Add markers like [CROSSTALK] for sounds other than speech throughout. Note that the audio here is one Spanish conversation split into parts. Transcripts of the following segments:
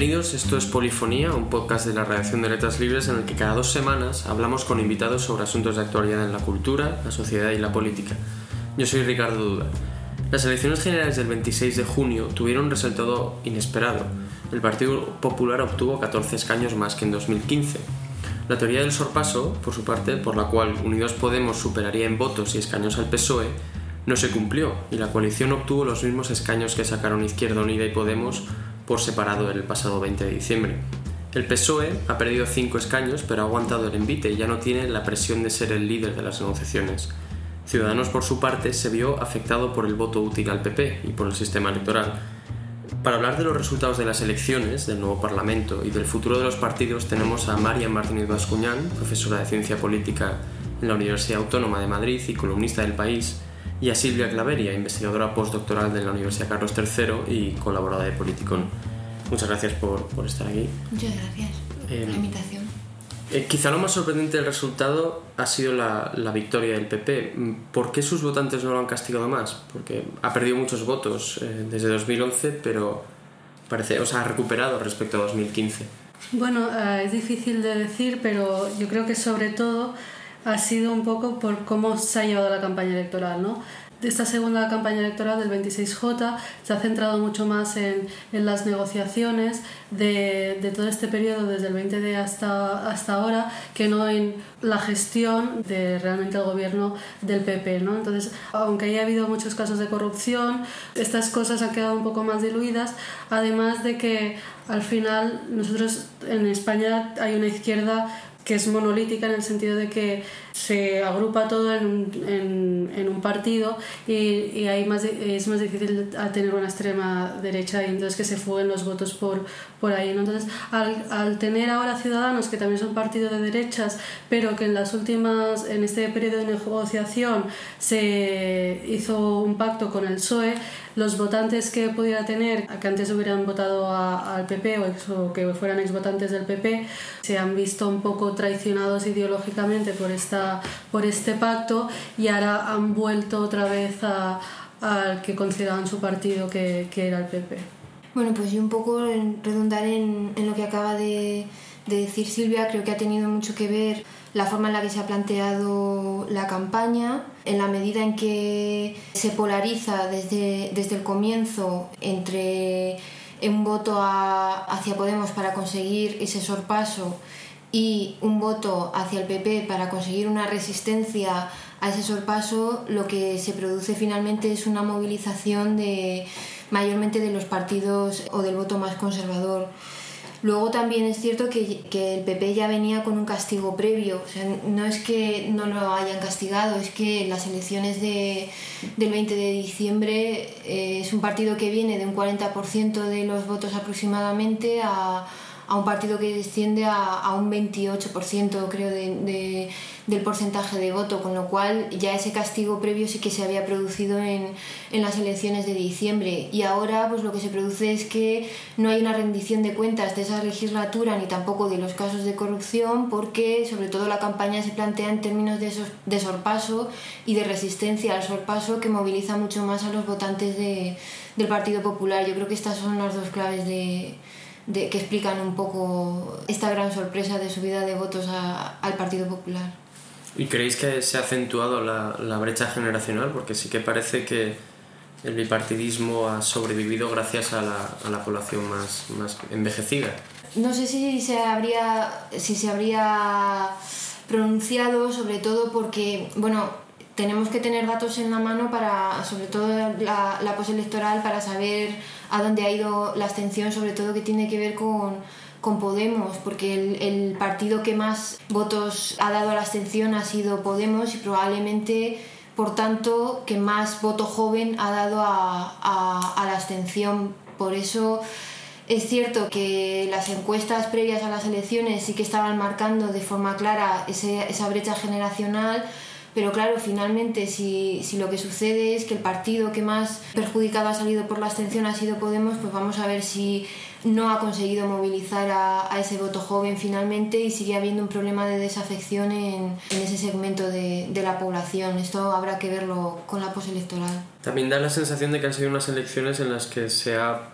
Bienvenidos, esto es Polifonía, un podcast de la redacción de Letras Libres en el que cada dos semanas hablamos con invitados sobre asuntos de actualidad en la cultura, la sociedad y la política. Yo soy Ricardo Duda. Las elecciones generales del 26 de junio tuvieron un resultado inesperado. El Partido Popular obtuvo 14 escaños más que en 2015. La teoría del sorpaso, por su parte, por la cual Unidos Podemos superaría en votos y escaños al PSOE, no se cumplió y la coalición obtuvo los mismos escaños que sacaron Izquierda Unida y Podemos por separado el pasado 20 de diciembre. El PSOE ha perdido cinco escaños, pero ha aguantado el envite y ya no tiene la presión de ser el líder de las negociaciones. Ciudadanos, por su parte, se vio afectado por el voto útil al PP y por el sistema electoral. Para hablar de los resultados de las elecciones, del nuevo Parlamento y del futuro de los partidos, tenemos a María Martínez Bascuñán, profesora de Ciencia Política en la Universidad Autónoma de Madrid y columnista del país, y a Silvia Claveria, investigadora postdoctoral de la Universidad Carlos III y colaboradora de Politicon. Muchas gracias por, por estar aquí. Muchas gracias por la invitación. Eh, quizá lo más sorprendente del resultado ha sido la, la, victoria del PP. ¿Por qué sus votantes no lo han castigado más? Porque ha perdido muchos votos eh, desde 2011, pero parece, o sea, ha recuperado respecto a 2015. Bueno, eh, es difícil de decir, pero yo creo que sobre todo ha sido un poco por cómo se ha llevado la campaña electoral, ¿no? esta segunda campaña electoral del 26J se ha centrado mucho más en, en las negociaciones de, de, todo este periodo, desde el 20D hasta, hasta ahora, que no en la gestión de realmente el gobierno del PP. ¿no? Entonces, aunque haya habido muchos casos de corrupción, estas cosas han quedado un poco más diluidas, además de que al final nosotros en España hay una izquierda que es monolítica en el sentido de que se agrupa todo en un, en, un partido y, y ahí más es más difícil tener una extrema derecha y entonces que se fuguen los votos por, por ahí. Entonces, al, al, tener ahora Ciudadanos, que también son partido de derechas, pero que en las últimas, en este periodo de negociación se hizo un pacto con el PSOE, los votantes que pudiera tener, que antes hubieran votado al PP o, que fueran exvotantes del PP, se han visto un poco traicionados ideológicamente por esta por este pacto y ahora han vuelto otra vez a, al que consideraban su partido que, era el PP. Bueno, pues yo un poco redundar en, lo que acaba de, decir Silvia, creo que ha tenido mucho que ver la forma en la que se ha planteado la campaña, en la medida en que se polariza desde, desde el comienzo entre un voto hacia Podemos para conseguir ese sorpaso y un voto hacia el PP para conseguir una resistencia a ese sorpaso, lo que se produce finalmente es una movilización de mayormente de los partidos o del voto más conservador. Luego también es cierto que, que, el PP ya venía con un castigo previo, o sea, no es que no lo hayan castigado, es que las elecciones de, del 20 de diciembre eh, es un partido que viene de un 40% de los votos aproximadamente a a un partido que desciende a, a un 28% creo de, de, del porcentaje de voto, con lo cual ya ese castigo previo sí que se había producido en, en, las elecciones de diciembre y ahora pues lo que se produce es que no hay una rendición de cuentas de esa legislatura ni tampoco de los casos de corrupción porque sobre todo la campaña se plantea en términos de, esos, de sorpaso y de resistencia al sorpaso que moviliza mucho más a los votantes de, del Partido Popular. Yo creo que estas son las dos claves de de, que explican un poco esta gran sorpresa de subida de votos al Partido Popular. ¿Y creéis que se ha acentuado la, la, brecha generacional? Porque sí que parece que el bipartidismo ha sobrevivido gracias a la, a la población más, más envejecida. No sé si se habría, si se habría pronunciado, sobre todo porque, bueno, tenemos que tener datos en la mano para, sobre todo la, la postelectoral, para saber a dónde ha ido la abstención, sobre todo que tiene que ver con, con Podemos, porque el, partido que más votos ha dado a la abstención ha sido Podemos y probablemente, por tanto, que más voto joven ha dado a, la abstención. Por eso es cierto que las encuestas previas a las elecciones sí que estaban marcando de forma clara esa brecha generacional pero claro, finalmente si, si, lo que sucede es que el partido que más perjudicado ha salido por la abstención ha sido Podemos, pues vamos a ver si no ha conseguido movilizar a, a ese voto joven finalmente y sigue habiendo un problema de desafección en, en ese segmento de, de, la población. Esto habrá que verlo con la postelectoral. También da la sensación de que han sido unas elecciones en las que se ha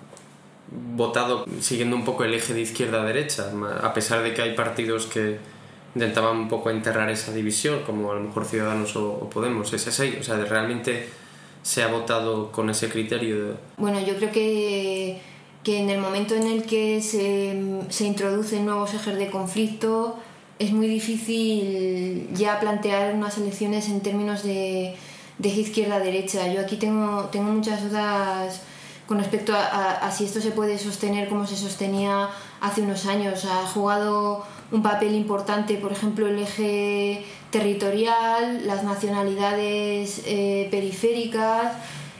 votado siguiendo un poco el eje de izquierda-derecha, a pesar de que hay partidos que intentaban un poco enterrar esa división, como a lo mejor Ciudadanos o, Podemos. ¿Es así? O sea, realmente se ha votado con ese criterio. Bueno, yo creo que, que en el momento en el que se, se introducen nuevos ejes de conflicto, es muy difícil ya plantear unas elecciones en términos de, de izquierda-derecha. Yo aquí tengo, tengo muchas dudas con respecto a, si esto se puede sostener como se sostenía hace unos años. Ha jugado un papel importante, por ejemplo, el eje territorial, las nacionalidades eh, periféricas,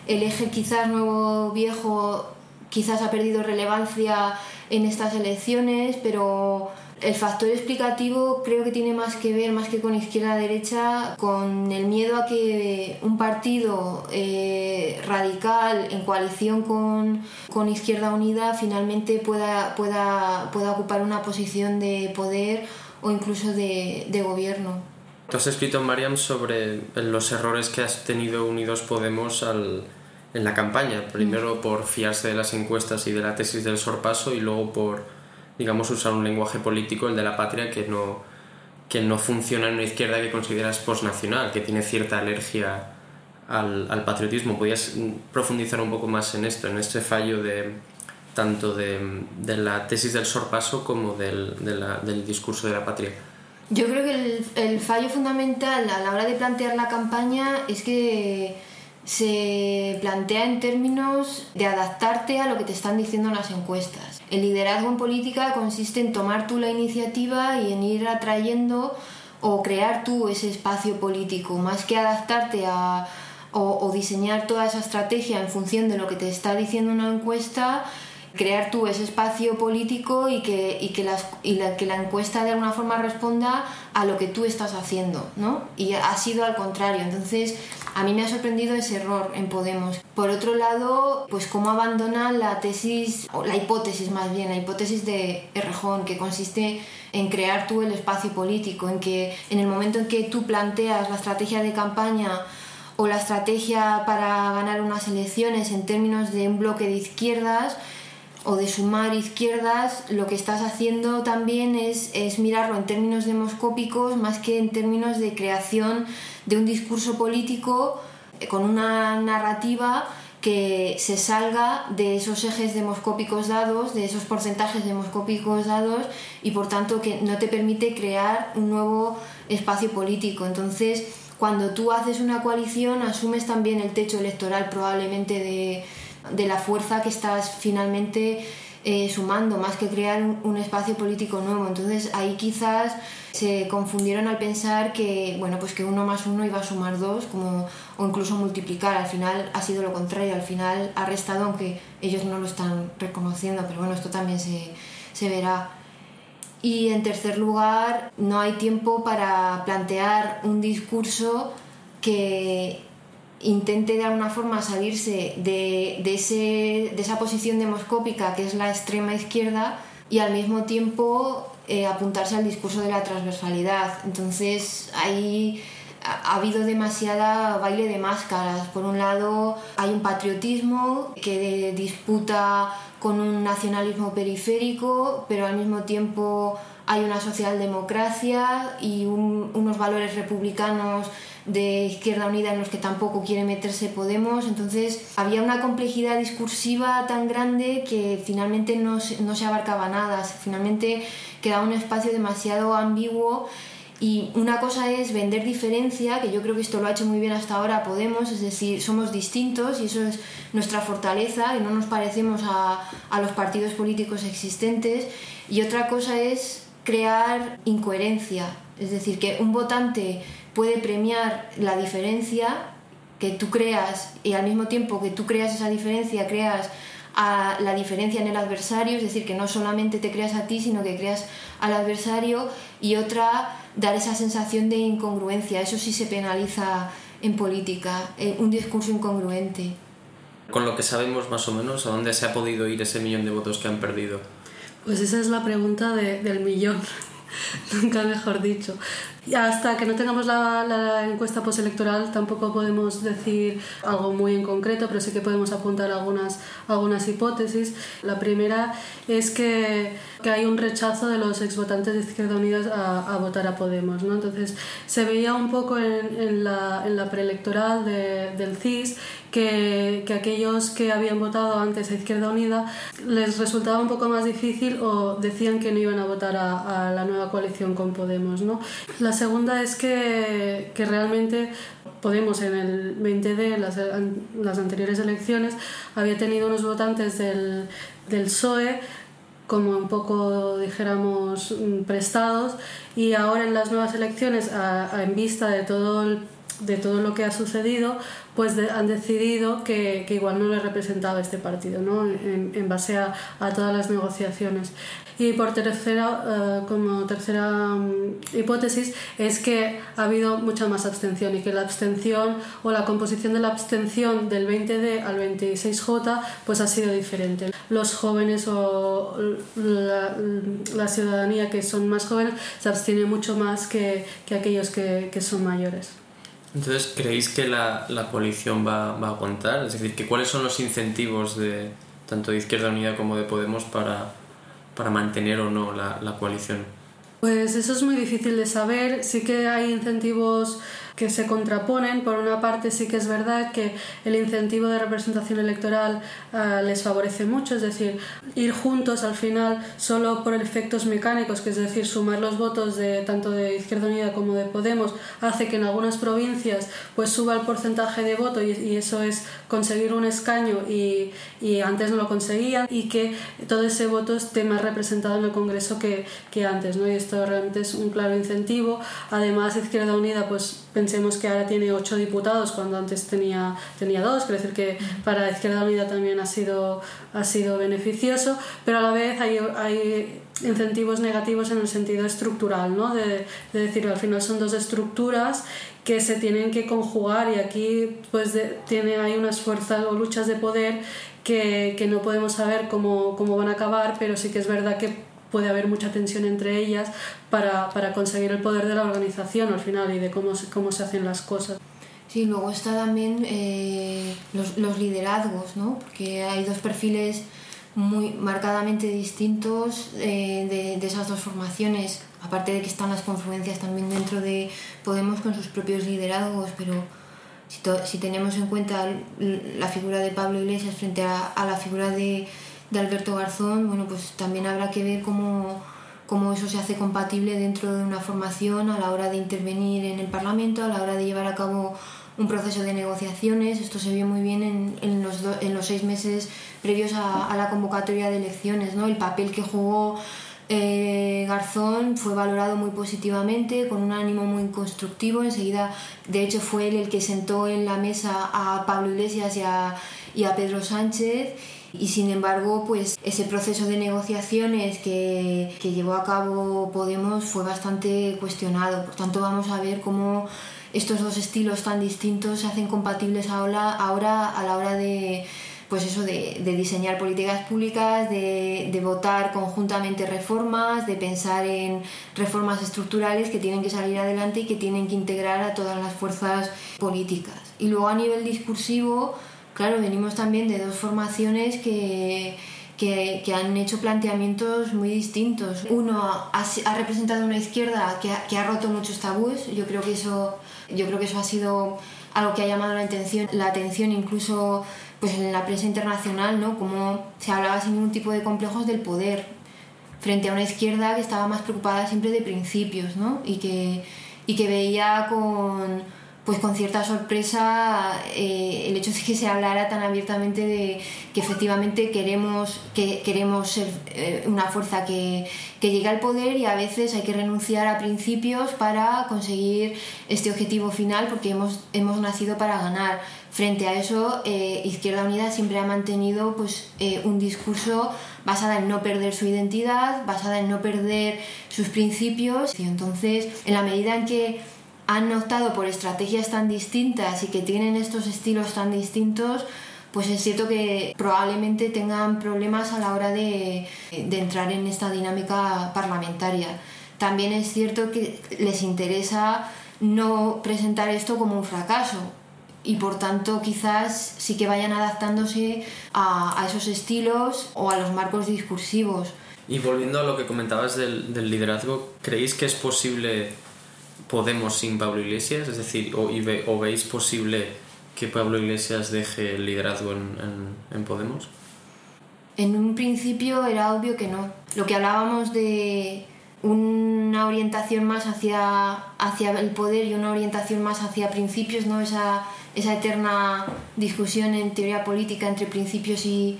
el eje quizás nuevo viejo quizás ha perdido relevancia en estas elecciones, pero el factor explicativo creo que tiene más que ver, más que con izquierda-derecha, con el miedo a que un partido eh, radical en coalición con, con, Izquierda Unida finalmente pueda, pueda, pueda ocupar una posición de poder o incluso de, de gobierno. Tú has escrito, Mariam, sobre los errores que has tenido Unidos Podemos al, en la campaña. Primero por fiarse de las encuestas y de la tesis del sorpaso y luego por digamos, usar un lenguaje político, el de la patria, que no, que no funciona en una izquierda que consideras postnacional, que tiene cierta alergia al, al, patriotismo. ¿Podrías profundizar un poco más en esto, en este fallo de tanto de, de la tesis del sorpaso como del, de del discurso de la patria? Yo creo que el, el fallo fundamental a la hora de plantear la campaña es que se plantea en términos de adaptarte a lo que te están diciendo las encuestas. El liderazgo en política consiste en tomar tú la iniciativa y en ir atrayendo o crear tú ese espacio político, más que adaptarte a, o, diseñar toda esa estrategia en función de lo que te está diciendo una encuesta, crear tú ese espacio político y que, y que, las, y la, que la encuesta de alguna forma responda a lo que tú estás haciendo, ¿no? Y ha sido al contrario. Entonces, a mí me ha sorprendido ese error en Podemos. Por otro lado, pues cómo abandona la tesis, o la hipótesis más bien, la hipótesis de Errejón, que consiste en crear tú el espacio político, en que en el momento en que tú planteas la estrategia de campaña o la estrategia para ganar unas elecciones en términos de un bloque de izquierdas, o de sumar izquierdas, lo que estás haciendo también es, es, mirarlo en términos demoscópicos más que en términos de creación de un discurso político eh, con una narrativa que se salga de esos ejes demoscópicos dados, de esos porcentajes demoscópicos dados y por tanto que no te permite crear un nuevo espacio político. Entonces, cuando tú haces una coalición, asumes también el techo electoral probablemente de, de la fuerza que estás finalmente eh, sumando, más que crear un, espacio político nuevo. Entonces ahí quizás se confundieron al pensar que, bueno, pues que uno más uno iba a sumar dos, como, o incluso multiplicar. Al final ha sido lo contrario, al final ha restado, aunque ellos no lo están reconociendo, pero bueno, esto también se, se verá. Y en tercer lugar, no hay tiempo para plantear un discurso que intente de alguna forma salirse de, de, ese, de esa posición demoscópica que es la extrema izquierda y al mismo tiempo eh, apuntarse al discurso de la transversalidad. Entonces ahí ha habido demasiada baile de máscaras. Por un lado hay un patriotismo que disputa con un nacionalismo periférico, pero al mismo tiempo hay una socialdemocracia y unos valores republicanos de Izquierda Unida en los que tampoco quiere meterse Podemos. Entonces había una complejidad discursiva tan grande que finalmente no no se abarcaba nada. Finalmente quedaba un espacio demasiado ambiguo. Y una cosa es vender diferencia, que yo creo que esto lo ha hecho muy bien hasta ahora Podemos, es decir, somos distintos y eso es nuestra fortaleza y no nos parecemos a, a los partidos políticos existentes. Y otra cosa es crear incoherencia, es decir, que un votante puede premiar la diferencia que tú creas y al mismo tiempo que tú creas esa diferencia, creas a la diferencia en el adversario, es decir, que no solamente te creas a ti, sino que creas al adversario y otra, dar esa sensación de incongruencia. Eso sí se penaliza en política, eh, un discurso incongruente. Con lo que sabemos más o menos, ¿a dónde se ha podido ir ese millón de votos que han perdido? Pues esa es la pregunta del millón, [LAUGHS] nunca mejor dicho. Hasta que no tengamos la, encuesta postelectoral tampoco podemos decir algo muy en concreto, pero sí que podemos apuntar algunas, algunas hipótesis. La primera es que, que hay un rechazo de los exvotantes de Izquierda Unida a, votar a Podemos. ¿no? Entonces se veía un poco en, en la, preelectoral de, del CIS que, que, aquellos que habían votado antes a Izquierda Unida les resultaba un poco más difícil o decían que no iban a votar a, a la nueva coalición con Podemos. ¿no? La segunda es que, que realmente Podemos en el 20D, las, las anteriores elecciones, había tenido unos votantes del, del PSOE como un poco, dijéramos, prestados y ahora en las nuevas elecciones, a, a, en vista de todo el de todo lo que ha sucedido, pues de, han decidido que, igual no le representaba este partido, ¿no? en, base a, todas las negociaciones. Y por tercera, uh, como tercera um, hipótesis, es que ha habido mucha más abstención y que la abstención o la composición de la abstención del 20D al 26J pues ha sido diferente. Los jóvenes o la, ciudadanía que son más jóvenes se abstiene mucho más que, que aquellos que, que son mayores. Entonces, ¿creéis que la, la coalición va, va, a aguantar? Es decir, que ¿cuáles son los incentivos de tanto de Izquierda Unida como de Podemos para, para mantener o no la, la coalición? Pues eso es muy difícil de saber. Sí que hay incentivos que se contraponen. Por una parte sí que es verdad que el incentivo de representación electoral uh, les favorece mucho, es decir, ir juntos al final solo por efectos mecánicos, que es decir, sumar los votos de tanto de Izquierda Unida como de Podemos, hace que en algunas provincias pues suba el porcentaje de voto y, y eso es conseguir un escaño y, y, antes no lo conseguían y que todo ese voto esté más representado en el Congreso que, que antes, ¿no? Y esto realmente es un claro incentivo. Además, Izquierda Unida pues pensemos que ahora tiene ocho diputados cuando antes tenía, tenía dos, quiere decir que para Izquierda Unida también ha sido, ha sido beneficioso, pero a la vez hay, hay incentivos negativos en el sentido estructural, ¿no? de, de decir, al final son dos estructuras que se tienen que conjugar y aquí pues de, tiene, hay unas fuerzas o luchas de poder que, que no podemos saber cómo, cómo van a acabar, pero sí que es verdad que puede haber mucha tensión entre ellas para, para conseguir el poder de la organización al final y de cómo cómo se hacen las cosas. Sí, luego está también eh, los, los, liderazgos, ¿no? Porque hay dos perfiles muy marcadamente distintos eh, de, de, esas dos formaciones, aparte de que están las confluencias también dentro de Podemos con sus propios liderazgos, pero si, to, si tenemos en cuenta la figura de Pablo Iglesias frente a, a la figura de, de Alberto Garzón, bueno, pues también habrá que ver cómo, cómo eso se hace compatible dentro de una formación a la hora de intervenir en el Parlamento, a la hora de llevar a cabo un proceso de negociaciones. Esto se vio muy bien en, en, los, en los seis meses previos a, a, la convocatoria de elecciones. ¿no? El papel que jugó eh, Garzón fue valorado muy positivamente, con un ánimo muy constructivo. Enseguida, de hecho, fue él el que sentó en la mesa a Pablo Iglesias y a, y a Pedro Sánchez y sin embargo pues ese proceso de negociaciones que, que, llevó a cabo Podemos fue bastante cuestionado por tanto vamos a ver cómo estos dos estilos tan distintos se hacen compatibles ahora, ahora a la hora de pues eso de, de diseñar políticas públicas, de, de, votar conjuntamente reformas, de pensar en reformas estructurales que tienen que salir adelante y que tienen que integrar a todas las fuerzas políticas. Y luego a nivel discursivo, claro, venimos también de dos formaciones que, que, que, han hecho planteamientos muy distintos. Uno ha, ha representado una izquierda que ha, que ha, roto muchos tabús, yo creo que eso, yo creo que eso ha sido algo que ha llamado la atención, la atención incluso pues en la prensa internacional, ¿no? Como se hablaba sin ningún tipo de complejos del poder frente a una izquierda que estaba más preocupada siempre de principios, ¿no? Y que, y que veía con pues con cierta sorpresa eh, el hecho de que se hablara tan abiertamente de que efectivamente queremos, que queremos ser eh, una fuerza que, que llegue al poder y a veces hay que renunciar a principios para conseguir este objetivo final porque hemos, hemos nacido para ganar. Frente a eso, eh, Izquierda Unida siempre ha mantenido pues, un discurso basado en no perder su identidad, basada en no perder sus principios. Y entonces, en la medida en que han optado por estrategias tan distintas y que tienen estos estilos tan distintos, pues es cierto que probablemente tengan problemas a la hora de, de entrar en esta dinámica parlamentaria. también es cierto que les interesa no presentar esto como un fracaso y por tanto quizás sí que vayan adaptándose a, esos estilos o a los marcos discursivos. Y volviendo a lo que comentabas del, liderazgo, ¿creéis que es posible Podemos sin Pablo Iglesias? Es decir, o, veis posible que Pablo Iglesias deje el liderazgo en, en Podemos? En un principio era obvio que no. Lo que hablábamos de una orientación más hacia, hacia el poder y una orientación más hacia principios, ¿no? Esa, esa eterna discusión en teoría política entre principios y,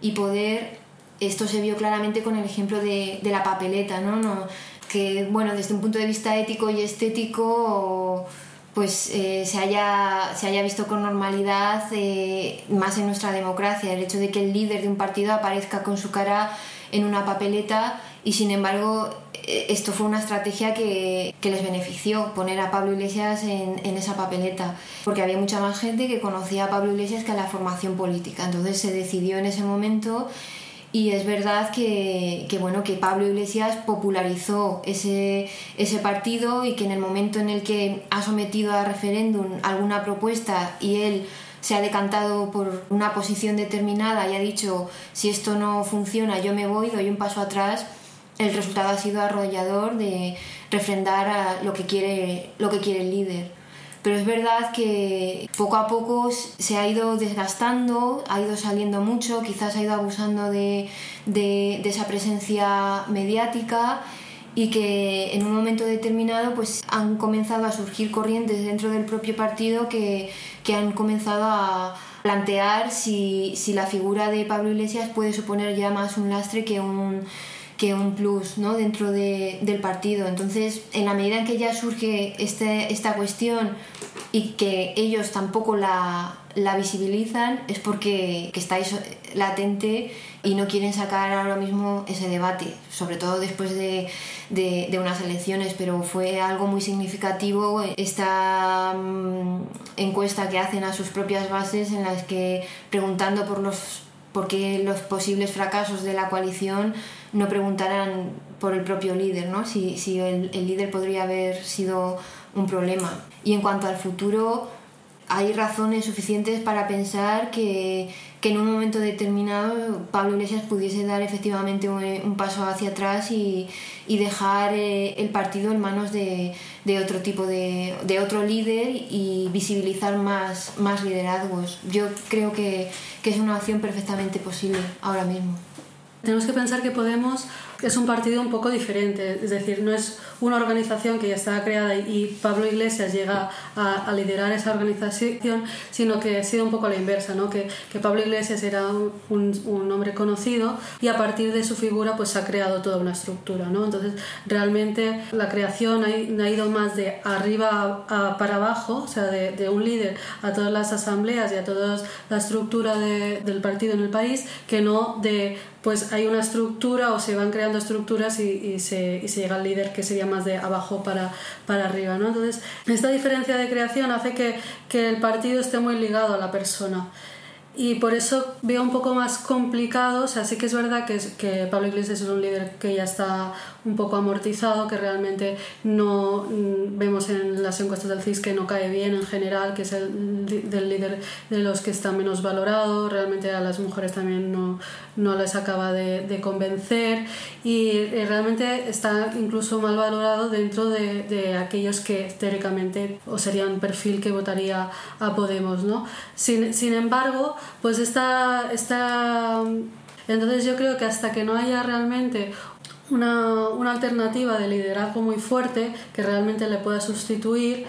y poder, esto se vio claramente con el ejemplo de, de la papeleta. ¿no? Que, bueno, desde un punto de vista ético y estético pues eh, se, haya, se haya visto con normalidad eh, más en nuestra democracia, el hecho de que el líder de un partido aparezca con su cara en una papeleta y sin embargo eh, esto fue una estrategia que, que les benefició poner a Pablo Iglesias en, en, esa papeleta, porque había mucha más gente que conocía a Pablo Iglesias que a la formación política. Entonces se decidió en ese momento y es verdad que, bueno, que Pablo Iglesias popularizó ese, ese partido y que en el momento en el que ha sometido a referéndum alguna propuesta y él se ha decantado por una posición determinada y ha dicho si esto no funciona yo me voy, doy un paso atrás, el resultado ha sido arrollador de refrendar lo que quiere, lo que quiere el líder pero es verdad que poco a poco se ha ido desgastando, ha ido saliendo mucho, quizás ha ido abusando de, esa presencia mediática y que en un momento determinado pues han comenzado a surgir corrientes dentro del propio partido que, han comenzado a plantear si, si, la figura de Pablo Iglesias puede suponer ya más un lastre que un, que un plus ¿no? dentro de, del partido. Entonces, en la medida en que ya surge este, esta cuestión y que ellos tampoco la, la visibilizan, es porque que estáis latente y no quieren sacar ahora mismo ese debate, sobre todo después de, de, unas elecciones, pero fue algo muy significativo esta mm, encuesta que hacen a sus propias bases en las que preguntando por los por qué los posibles fracasos de la coalición no preguntarán por el propio líder, ¿no? si, si el, el, líder podría haber sido un problema. Y en cuanto al futuro, hay razones suficientes para pensar que, que en un momento determinado Pablo Iglesias pudiese dar efectivamente un, paso hacia atrás y, y dejar eh, el partido en manos de, de otro tipo de, de, otro líder y visibilizar más, más liderazgos. Yo creo que, que es una opción perfectamente posible ahora mismo. Tenemos que pensar que Podemos es un partido un poco diferente, es decir, no es una organización que ya estaba creada y Pablo Iglesias llega a, liderar esa organización, sino que ha sido un poco la inversa, ¿no? que, que Pablo Iglesias era un, un, hombre conocido y a partir de su figura pues se ha creado toda una estructura. ¿no? Entonces, realmente la creación ha, ha ido más de arriba para abajo, o sea, de, un líder a todas las asambleas y a toda la estructura de, del partido en el país, que no de pues hay una estructura o se van creando estructuras y, se, y se llega al líder que sería más de abajo para, para arriba. ¿no? Entonces, esta diferencia de creación hace que, que el partido esté muy ligado a la persona y por eso veo un poco más complicado, o sea, sí que es verdad que, que Pablo Iglesias es un líder que ya está un poco amortizado, que realmente no mm, vemos en las encuestas del CIS que no cae bien en general, que es el del líder de los que está menos valorado, realmente a las mujeres también no, no les acaba de, de convencer y realmente está incluso mal valorado dentro de, de, aquellos que teóricamente o serían perfil que votaría a Podemos, ¿no? Sin, sin embargo, pues está, está... Entonces yo creo que hasta que no haya realmente una, una, alternativa de liderazgo muy fuerte que realmente le pueda sustituir,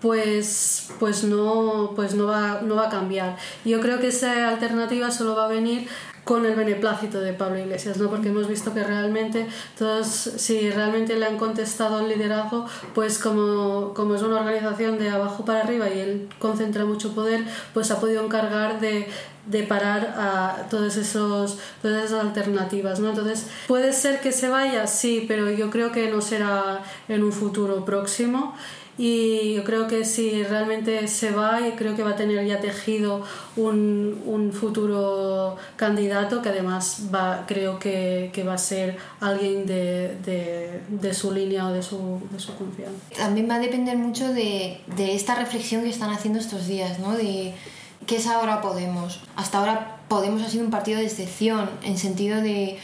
pues, pues, no, pues no, va, no va a cambiar. Yo creo que esa alternativa solo va a venir con el beneplácito de Pablo Iglesias, ¿no? porque hemos visto que realmente todos, si realmente le han contestado el liderazgo, pues como, como es una organización de abajo para arriba y él concentra mucho poder, pues ha podido encargar de, de parar a todos esos, todas esas alternativas. ¿no? Entonces, puede ser que se vaya, sí, pero yo creo que no será en un futuro próximo y yo creo que si realmente se va, creo que va a tener ya tejido un, un futuro candidato que además va, creo que, que va a ser alguien de, de, de, su línea o de su, de su confianza. También va a depender mucho de, de esta reflexión que están haciendo estos días, ¿no? De qué es ahora Podemos. Hasta ahora Podemos ha sido un partido de excepción, en sentido de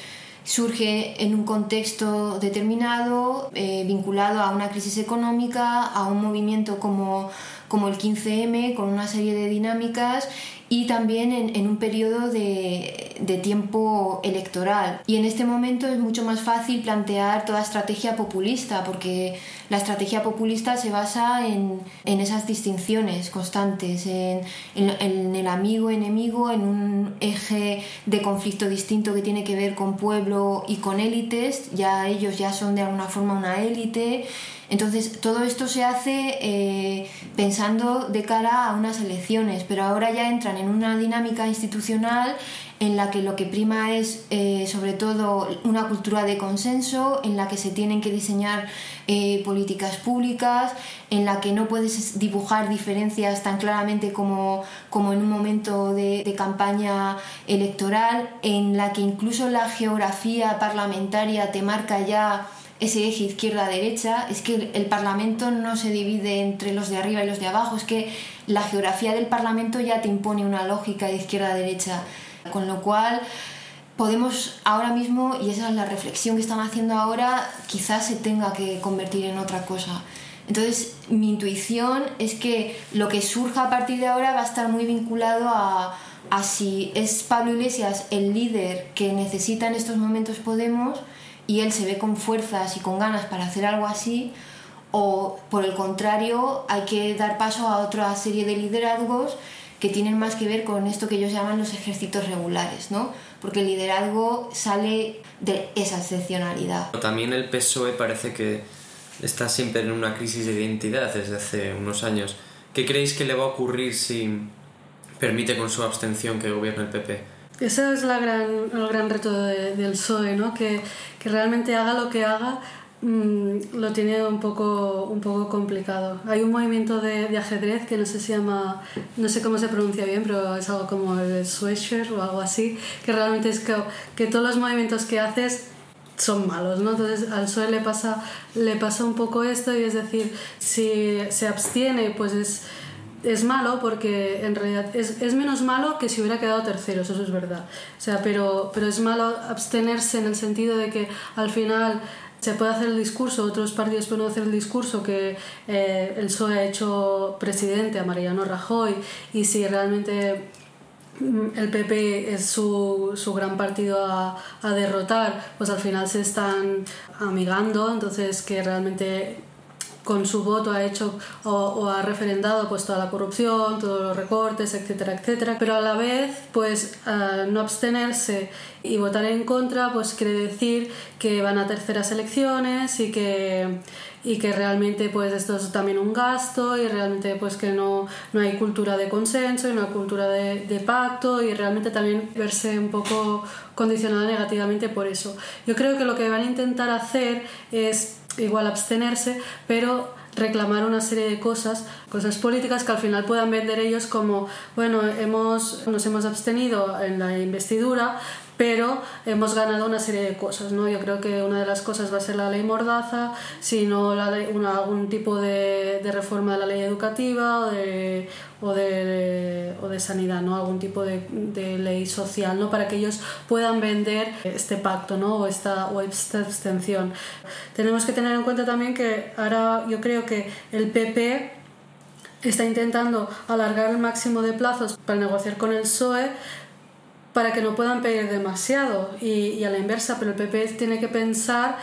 surge en un contexto determinado, eh, vinculado a una crisis económica, a un movimiento como, como el 15M, con una serie de dinámicas y también en, un periodo de, de, tiempo electoral. Y en este momento es mucho más fácil plantear toda estrategia populista, porque la estrategia populista se basa en, en esas distinciones constantes, en, en, el amigo-enemigo, en un eje de conflicto distinto que tiene que ver con pueblo y con élites, ya ellos ya son de alguna forma una élite entonces, todo esto se hace eh, pensando de cara a unas elecciones, pero ahora ya entran en una dinámica institucional en la que lo que prima es eh, sobre todo una cultura de consenso, en la que se tienen que diseñar eh, políticas públicas, en la que no puedes dibujar diferencias tan claramente como, como en un momento de, de campaña electoral, en la que incluso la geografía parlamentaria te marca ya ese eje izquierda-derecha, es que el Parlamento no se divide entre los de arriba y los de abajo, es que la geografía del Parlamento ya te impone una lógica de izquierda-derecha, con lo cual podemos ahora mismo, y esa es la reflexión que están haciendo ahora, quizás se tenga que convertir en otra cosa. Entonces, mi intuición es que lo que surja a partir de ahora va a estar muy vinculado a, a si es Pablo Iglesias el líder que necesita en estos momentos Podemos, y él se ve con fuerzas y con ganas para hacer algo así, o por el contrario hay que dar paso a otra serie de liderazgos que tienen más que ver con esto que ellos llaman los ejércitos regulares, ¿no? Porque el liderazgo sale de esa excepcionalidad. También el PSOE parece que está siempre en una crisis de identidad desde hace unos años. ¿Qué creéis que le va a ocurrir si permite con su abstención que gobierne el PP? Ese es la gran, el gran reto de, del PSOE, ¿no? que, que, realmente haga lo que haga, mmm, lo tiene un poco, un poco complicado. Hay un movimiento de, de, ajedrez que no sé si llama, no sé cómo se pronuncia bien, pero es algo como el Swisher o algo así, que realmente es que, que todos los movimientos que haces son malos, ¿no? Entonces al PSOE le pasa, le pasa un poco esto y es decir, si se abstiene, pues es es malo porque en realidad es, es, menos malo que si hubiera quedado tercero, eso es verdad. O sea, pero, pero es malo abstenerse en el sentido de que al final se puede hacer el discurso, otros partidos pueden hacer el discurso que eh, el PSOE ha hecho presidente a Mariano Rajoy y si realmente mm, el PP es su, su gran partido a, derrotar, pues al final se están amigando, entonces que realmente con su voto ha hecho o, o, ha referendado pues toda la corrupción, todos los recortes, etcétera, etcétera, pero a la vez pues uh, no abstenerse y votar en contra pues quiere decir que van a terceras elecciones y que y que realmente pues esto es también un gasto y realmente pues que no, no hay cultura de consenso y no hay cultura de, de pacto y realmente también verse un poco condicionada negativamente por eso. Yo creo que lo que van a intentar hacer es igual abstenerse, pero reclamar una serie de cosas, cosas políticas que al final puedan vender ellos como, bueno, hemos, nos hemos abstenido en la investidura, pero hemos ganado una serie de cosas, ¿no? Yo creo que una de las cosas va a ser la ley Mordaza, sino la algún tipo de, reforma de la ley educativa o de, o de, sanidad, ¿no? Algún tipo de, de, ley social, ¿no? Para que ellos puedan vender este pacto, ¿no? O esta, o esta abstención. Tenemos que tener en cuenta también que ahora yo creo que el PP está intentando alargar el máximo de plazos para negociar con el PSOE para que no puedan pedir demasiado y, a la inversa, pero el PP tiene que pensar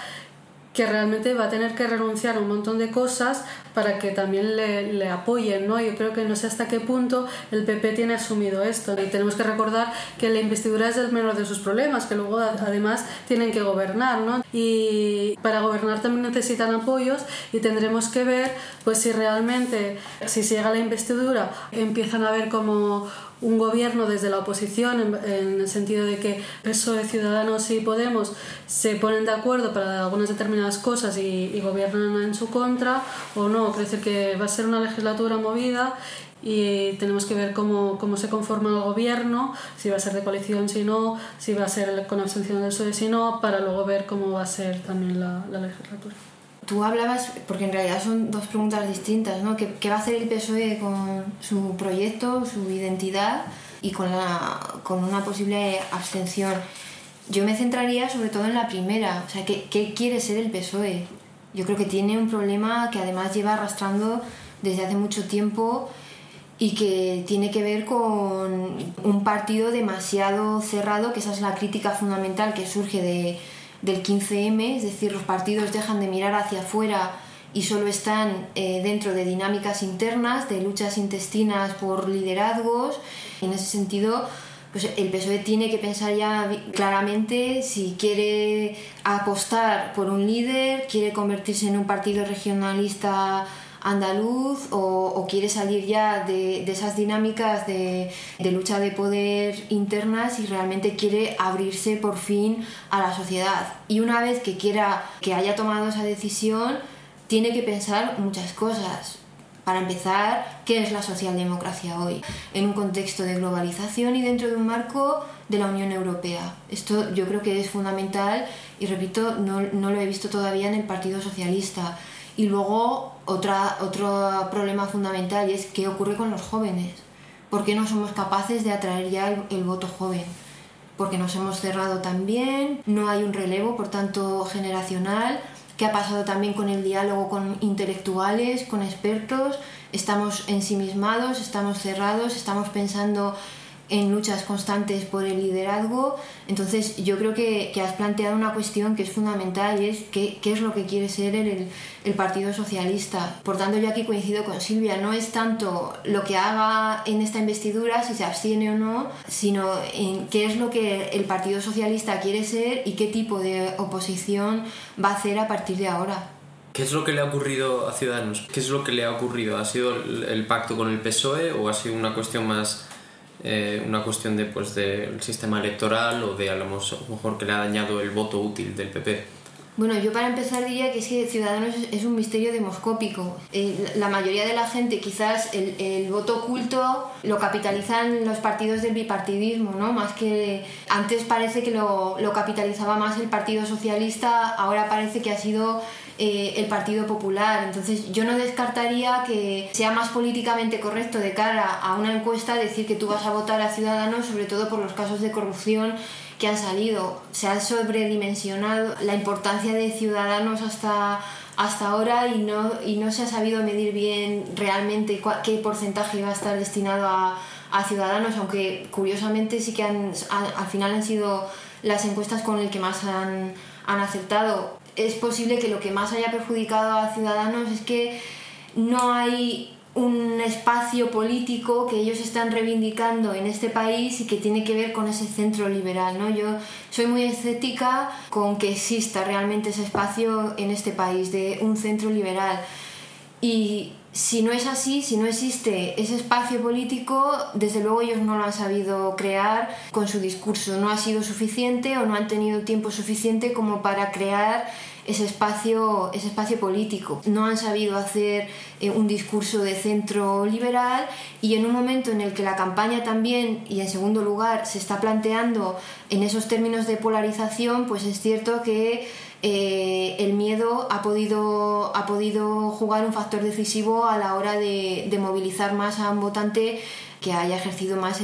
que realmente va a tener que renunciar a un montón de cosas para que también le, apoyen, ¿no? Yo creo que no sé hasta qué punto el PP tiene asumido esto y tenemos que recordar que la investidura es el menor de sus problemas, que luego además tienen que gobernar, ¿no? Y para gobernar también necesitan apoyos y tendremos que ver pues si realmente, si llega la investidura, empiezan a ver como un gobierno desde la oposición, en, el sentido de que PSOE, Ciudadanos y Podemos se ponen de acuerdo para algunas determinadas cosas y, gobiernan en su contra, o no. Quiere decir que va a ser una legislatura movida y tenemos que ver cómo, cómo, se conforma el gobierno, si va a ser de coalición, si no, si va a ser con abstención del PSOE, si no, para luego ver cómo va a ser también la, la legislatura. Tú hablabas, porque en realidad son dos preguntas distintas, ¿no? ¿Qué, ¿Qué, va a hacer el PSOE con su proyecto, su identidad y con, la, con una posible abstención? Yo me centraría sobre todo en la primera, o sea, ¿qué, ¿qué quiere ser el PSOE? Yo creo que tiene un problema que además lleva arrastrando desde hace mucho tiempo y que tiene que ver con un partido demasiado cerrado, que esa es la crítica fundamental que surge de, del 15M, es decir, los partidos dejan de mirar hacia afuera y solo están eh, dentro de dinámicas internas, de luchas intestinas por liderazgos. En ese sentido, pues el PSOE tiene que pensar ya claramente si quiere apostar por un líder, quiere convertirse en un partido regionalista andaluz o, quiere salir ya de, esas dinámicas de, lucha de poder internas y realmente quiere abrirse por fin a la sociedad. Y una vez que quiera, que haya tomado esa decisión, tiene que pensar muchas cosas. Para empezar, ¿qué es la socialdemocracia hoy? En un contexto de globalización y dentro de un marco de la Unión Europea. Esto yo creo que es fundamental y repito, no, no lo he visto todavía en el Partido Socialista. Y luego otra, otro problema fundamental es qué ocurre con los jóvenes. ¿Por qué no somos capaces de atraer ya el, voto joven? Porque nos hemos cerrado también, no hay un relevo, por tanto, generacional. ¿Qué ha pasado también con el diálogo con intelectuales, con expertos? Estamos ensimismados, estamos cerrados, estamos pensando en luchas constantes por el liderazgo. Entonces yo creo que, que, has planteado una cuestión que es fundamental y es qué, qué es lo que quiere ser el, el, Partido Socialista. Por tanto yo aquí coincido con Silvia, no es tanto lo que haga en esta investidura, si se abstiene o no, sino en qué es lo que el Partido Socialista quiere ser y qué tipo de oposición va a hacer a partir de ahora. ¿Qué es lo que le ha ocurrido a Ciudadanos? ¿Qué es lo que le ha ocurrido? ¿Ha sido el pacto con el PSOE o ha sido una cuestión más eh, una cuestión de, pues, del sistema electoral o de a lo mejor que le ha dañado el voto útil del PP? Bueno, yo para empezar diría que es Ciudadanos es un misterio demoscópico. Eh, la mayoría de la gente, quizás el, el, voto oculto lo capitalizan los partidos del bipartidismo, ¿no? Más que antes parece que lo, lo capitalizaba más el Partido Socialista, ahora parece que ha sido eh, el Partido Popular. Entonces yo no descartaría que sea más políticamente correcto de cara a una encuesta decir que tú vas a votar a Ciudadanos, sobre todo por los casos de corrupción que han salido. Se ha sobredimensionado la importancia de Ciudadanos hasta hasta ahora y no, y no se ha sabido medir bien realmente qué porcentaje va a estar destinado a, a ciudadanos, aunque curiosamente sí que han, al final han sido las encuestas con el que más han, han acertado es posible que lo que más haya perjudicado a Ciudadanos es que no hay un espacio político que ellos están reivindicando en este país y que tiene que ver con ese centro liberal. ¿no? Yo soy muy escéptica con que exista realmente ese espacio en este país de un centro liberal. Y si no es así, si no existe ese espacio político, desde luego ellos no lo han sabido crear con su discurso. No ha sido suficiente o no han tenido tiempo suficiente como para crear ese espacio, ese espacio político. No han sabido hacer eh, un discurso de centro liberal y en un momento en el que la campaña también, y en segundo lugar, se está planteando en esos términos de polarización, pues es cierto que eh, el miedo ha podido, ha podido jugar un factor decisivo a la hora de, movilizar más a un votante que haya ejercido más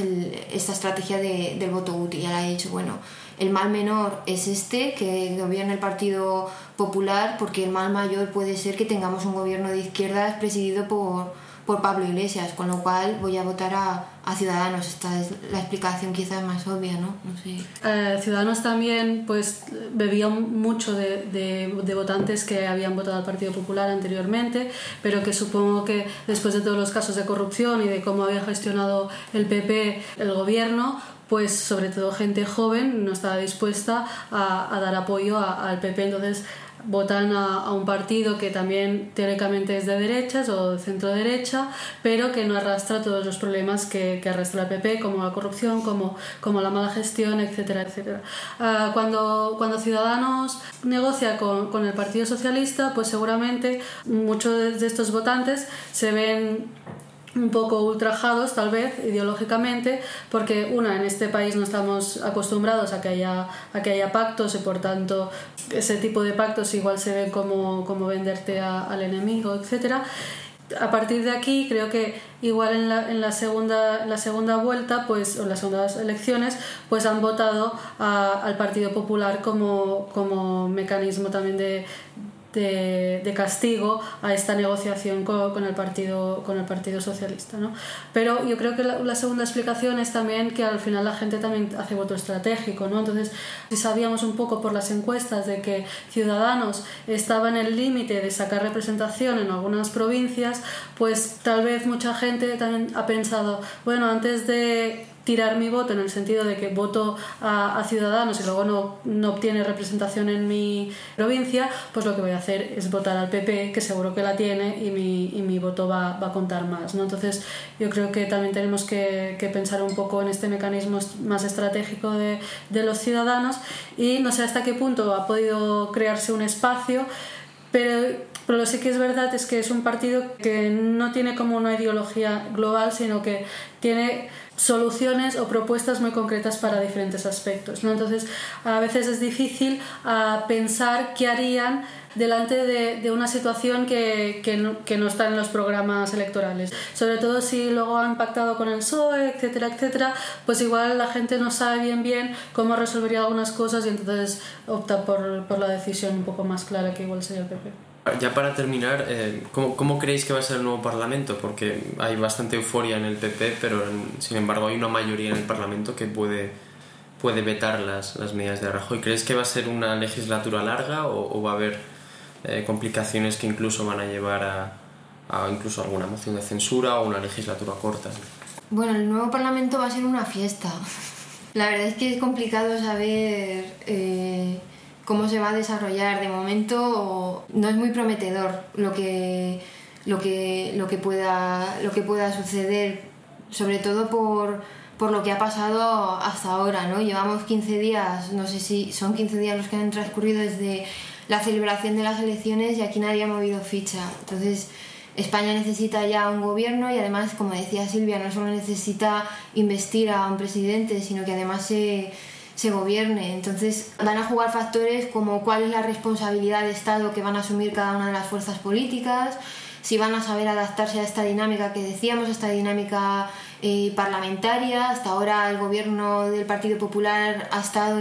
esta estrategia del voto útil. Ya le ha dicho, bueno, el mal menor es este, que gobierna el Partido Popular, porque el mal mayor puede ser que tengamos un gobierno de izquierdas presidido por, por Pablo Iglesias, con lo cual voy a votar a, Ciudadanos. Esta es la explicación quizás más obvia, ¿no? no sé. Eh, Ciudadanos también pues bebía mucho de, de, votantes que habían votado al Partido Popular anteriormente, pero que supongo que después de todos los casos de corrupción y de cómo había gestionado el PP el gobierno, pues sobre todo gente joven no estaba dispuesta a, a dar apoyo al PP. Entonces votan a, un partido que también teóricamente es de derechas o de centro derecha, pero que no arrastra todos los problemas que, arrastra el PP, como la corrupción, como, como la mala gestión, etcétera, etcétera. Ah, cuando, cuando Ciudadanos negocia con, con el Partido Socialista, pues seguramente muchos de estos votantes se ven un poco ultrajados tal vez ideológicamente porque una en este país no estamos acostumbrados a que haya a que haya pactos y por tanto ese tipo de pactos igual se ven como, como venderte al enemigo etcétera. A partir de aquí creo que igual en la, en la segunda la segunda vuelta pues o las segundas elecciones pues han votado al Partido Popular como, como mecanismo también de, de, castigo a esta negociación con, el partido con el partido socialista ¿no? pero yo creo que la, segunda explicación es también que al final la gente también hace voto estratégico ¿no? entonces si sabíamos un poco por las encuestas de que Ciudadanos estaba en el límite de sacar representación en algunas provincias pues tal vez mucha gente también ha pensado bueno antes de tirar mi voto en el sentido de que voto a, Ciudadanos y luego no, no, obtiene representación en mi provincia, pues lo que voy a hacer es votar al PP, que seguro que la tiene y mi, y mi voto va, va, a contar más. ¿no? Entonces yo creo que también tenemos que, que, pensar un poco en este mecanismo más estratégico de, de los ciudadanos y no sé hasta qué punto ha podido crearse un espacio, pero pero lo sí que es verdad es que es un partido que no tiene como una ideología global, sino que tiene soluciones o propuestas muy concretas para diferentes aspectos. ¿no? Entonces, a veces es difícil uh, pensar qué harían delante de, una situación que, que, no, que, está en los programas electorales. Sobre todo si luego han pactado con el PSOE, etcétera, etcétera, pues igual la gente no sabe bien bien cómo resolvería algunas cosas y entonces opta por, por la decisión un poco más clara que igual sería el PP. Ya para terminar, eh, ¿cómo, ¿cómo, creéis que va a ser el nuevo Parlamento? Porque hay bastante euforia en el PP, pero sin embargo hay una mayoría en el Parlamento que puede, puede vetar las, las medidas de Rajoy. ¿Crees que va a ser una legislatura larga o, o va a haber eh, complicaciones que incluso van a llevar a, a, incluso alguna moción de censura o una legislatura corta? Bueno, el nuevo Parlamento va a ser una fiesta. [LAUGHS] La verdad es que es complicado saber... Eh cómo se va a desarrollar. De momento no es muy prometedor lo que, lo que, lo que, pueda, lo que pueda suceder, sobre todo por, por lo que ha pasado hasta ahora. ¿no? Llevamos 15 días, no sé si son 15 días los que han transcurrido desde la celebración de las elecciones y aquí nadie ha movido ficha. Entonces, España necesita ya un gobierno y además, como decía Silvia, no solo necesita investir a un presidente, sino que además se se gobierne. Entonces van a jugar factores como cuál es la responsabilidad de Estado que van a asumir cada una de las fuerzas políticas, si van a saber adaptarse a esta dinámica que decíamos, a esta dinámica eh, parlamentaria. Hasta ahora el gobierno del Partido Popular ha estado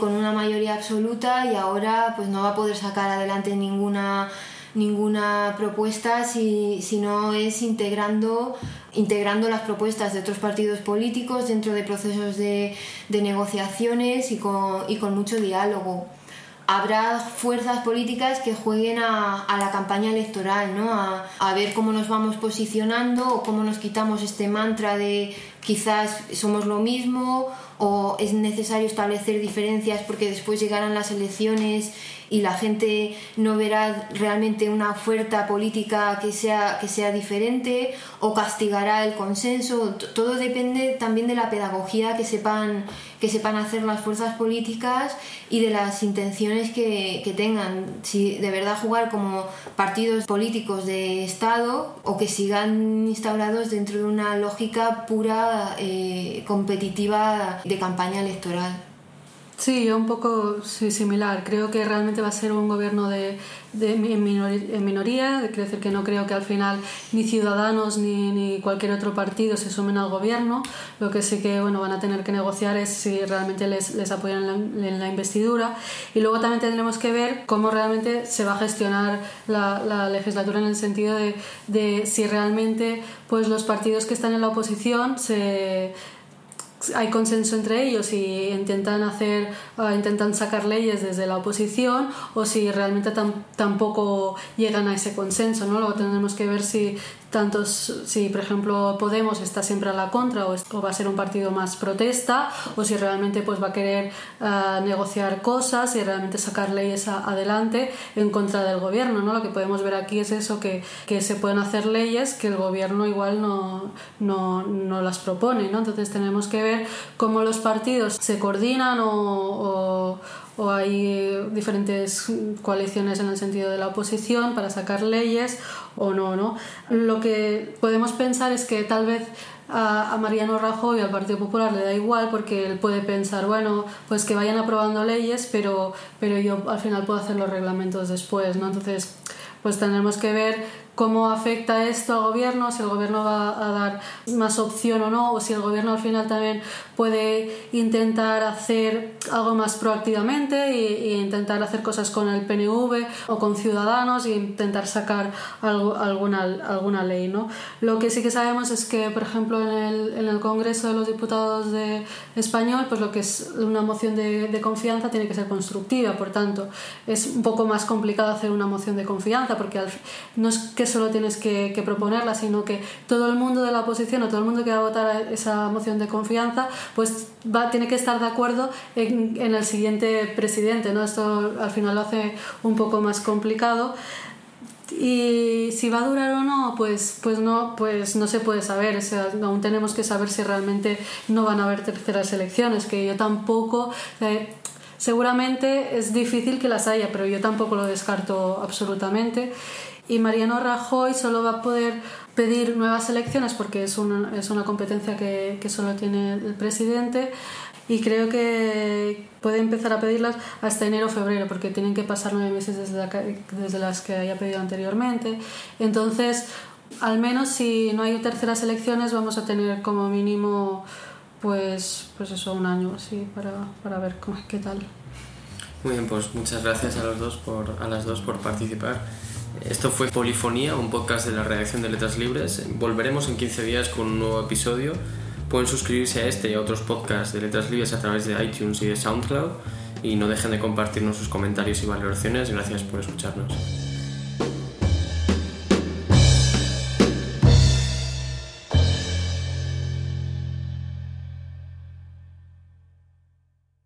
con una mayoría absoluta y ahora pues no va a poder sacar adelante ninguna ninguna propuesta si, si no es integrando integrando las propuestas de otros partidos políticos dentro de procesos de, de negociaciones y con, y con mucho diálogo habrá fuerzas políticas que jueguen a, la campaña electoral, ¿no? A, a, ver cómo nos vamos posicionando o cómo nos quitamos este mantra de quizás somos lo mismo o es necesario establecer diferencias porque después llegarán las elecciones y la gente no verá realmente una oferta política que sea, que sea diferente o castigará el consenso. Todo depende también de la pedagogía que sepan, que sepan hacer las fuerzas políticas y de las intenciones que, tengan. Si de verdad jugar como partidos políticos de Estado o que sigan instaurados dentro de una lógica pura eh, competitiva de campaña electoral. Sí, yo un poco similar. Creo que realmente va a ser un gobierno de, de en, minoría, en minoría, quiero decir que no creo que al final ni Ciudadanos ni, ni, cualquier otro partido se sumen al gobierno. Lo que sí que bueno, van a tener que negociar es si realmente les, les apoyan en la, en la investidura. Y luego también tendremos que ver cómo realmente se va a gestionar la, la legislatura en el sentido de, de si realmente pues, los partidos que están en la oposición se hay consenso entre ellos y intentan hacer uh, intentan sacar leyes desde la oposición o si realmente tam tampoco llegan a ese consenso no luego tendremos que ver si tanto si por ejemplo Podemos está siempre a la contra o, va a ser un partido más protesta o si realmente pues va a querer eh, negociar cosas y realmente sacar leyes adelante en contra del gobierno ¿no? lo que podemos ver aquí es eso que, que se pueden hacer leyes que el gobierno igual no, no, no las propone ¿no? entonces tenemos que ver cómo los partidos se coordinan o o hay diferentes coaliciones en el sentido de la oposición para sacar leyes o no, ¿no? Lo que podemos pensar es que tal vez a, Mariano Rajoy y al Partido Popular le da igual porque él puede pensar, bueno, pues que vayan aprobando leyes, pero, pero yo al final puedo hacer los reglamentos después, ¿no? Entonces, pues tendremos que ver cómo afecta esto al gobierno, si el gobierno va a dar más opción o no, o si el gobierno al final también puede intentar hacer algo más proactivamente e, intentar hacer cosas con el PNV o con Ciudadanos e intentar sacar algo, alguna, alguna ley. ¿no? Lo que sí que sabemos es que, por ejemplo, en el, en el Congreso de los Diputados de Español, pues lo que es una moción de, de confianza tiene que ser constructiva, por tanto, es un poco más complicado hacer una moción de confianza porque no es que solo tienes que, proponerla, sino que todo el mundo de la oposición o todo el mundo que va a votar esa moción de confianza, pues va, tiene que estar de acuerdo en, el siguiente presidente. ¿no? Esto al final lo hace un poco más complicado. Y si va a durar o no, pues, pues, no, pues no se puede saber. Aún tenemos que saber si realmente no van a haber terceras elecciones, que yo tampoco... seguramente es difícil que las haya, pero yo tampoco lo descarto absolutamente y Mariano Rajoy solo va a poder pedir nuevas elecciones porque es una, es una competencia que, que solo tiene el presidente y creo que puede empezar a pedirlas hasta enero o febrero porque tienen que pasar nueve meses desde, desde las que haya pedido anteriormente. Entonces, al menos si no hay terceras elecciones vamos a tener como mínimo pues, pues eso, un año así para, para ver cómo, qué tal. Muy bien, pues muchas gracias a, los dos por, a las dos por participar. Esto fue Polifonía, un podcast de la redacción de Letras Libres. Volveremos en 15 días con un nuevo episodio. Pueden suscribirse a este y a otros podcasts de Letras Libres a través de iTunes y de SoundCloud. Y no dejen de compartirnos sus comentarios y valoraciones. Gracias por escucharnos.